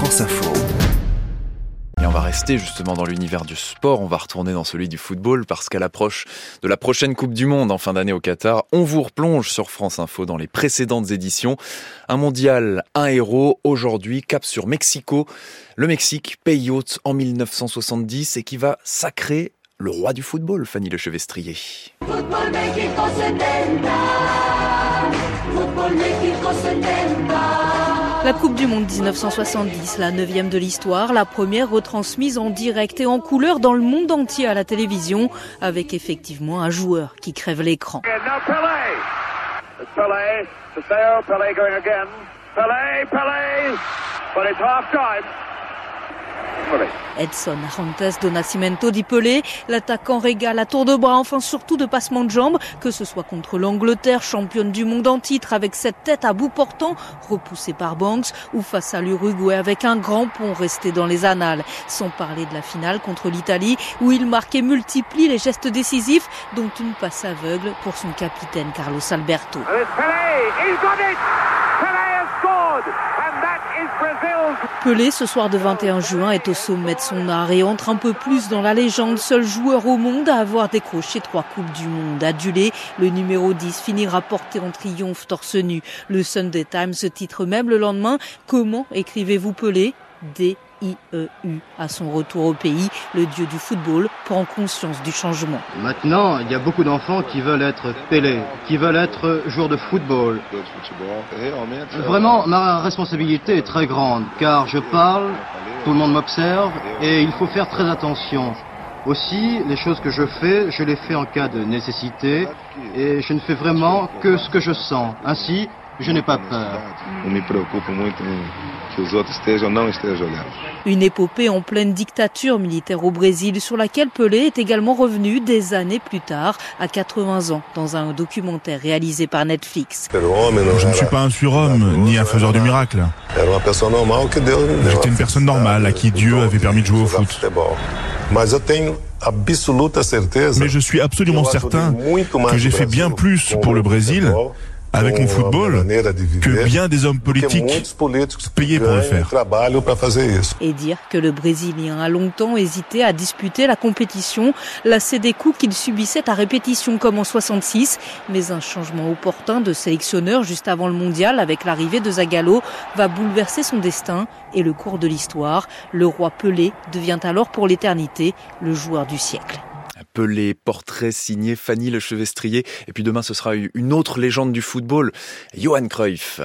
France Info. Et on va rester justement dans l'univers du sport, on va retourner dans celui du football parce qu'à l'approche de la prochaine Coupe du Monde en fin d'année au Qatar, on vous replonge sur France Info dans les précédentes éditions. Un mondial, un héros, aujourd'hui cap sur Mexico. Le Mexique, pays hôte en 1970 et qui va sacrer le roi du football, Fanny Lechevestrier. Football Mexico 70, football Mexico 70. La Coupe du Monde 1970, la neuvième de l'histoire, la première retransmise en direct et en couleur dans le monde entier à la télévision, avec effectivement un joueur qui crève l'écran. Edson Arantes do Nascimento dit Pelé, l'attaquant régale à tour de bras, enfin surtout de passement de jambes, que ce soit contre l'Angleterre, championne du monde en titre, avec cette tête à bout portant, repoussée par Banks, ou face à l'Uruguay avec un grand pont resté dans les annales. Sans parler de la finale contre l'Italie, où il marque et multiplie les gestes décisifs, dont une passe aveugle pour son capitaine Carlos Alberto. Ce soir de 21 juin, est au sommet de son art et entre un peu plus dans la légende, seul joueur au monde à avoir décroché trois Coupes du Monde. Adulé, le numéro 10 finira porté en triomphe torse nu. Le Sunday Times titre même le lendemain Comment écrivez-vous Pelé? IEU. À son retour au pays, le dieu du football prend conscience du changement. Maintenant, il y a beaucoup d'enfants qui veulent être Pelé, qui veulent être joueurs de football. Vraiment, ma responsabilité est très grande, car je parle, tout le monde m'observe, et il faut faire très attention. Aussi, les choses que je fais, je les fais en cas de nécessité, et je ne fais vraiment que ce que je sens. Ainsi, je n'ai pas peur. Une épopée en pleine dictature militaire au Brésil sur laquelle Pelé est également revenu des années plus tard, à 80 ans, dans un documentaire réalisé par Netflix. Je ne suis pas un surhomme, ni un faiseur de miracles. J'étais une personne normale à qui Dieu avait permis de jouer au foot. Mais je suis absolument certain que j'ai fait bien plus pour le Brésil avec mon football que bien des hommes politiques payés pour le faire. Et dire que le Brésilien a longtemps hésité à disputer la compétition, lassé des coups qu'il subissait à répétition comme en 66, mais un changement opportun de sélectionneur juste avant le mondial avec l'arrivée de Zagallo va bouleverser son destin et le cours de l'histoire. Le roi Pelé devient alors pour l'éternité le joueur du siècle. Pelé, portrait signé Fanny Lechevestrier. Et puis demain, ce sera une autre légende du football, Johan Cruyff.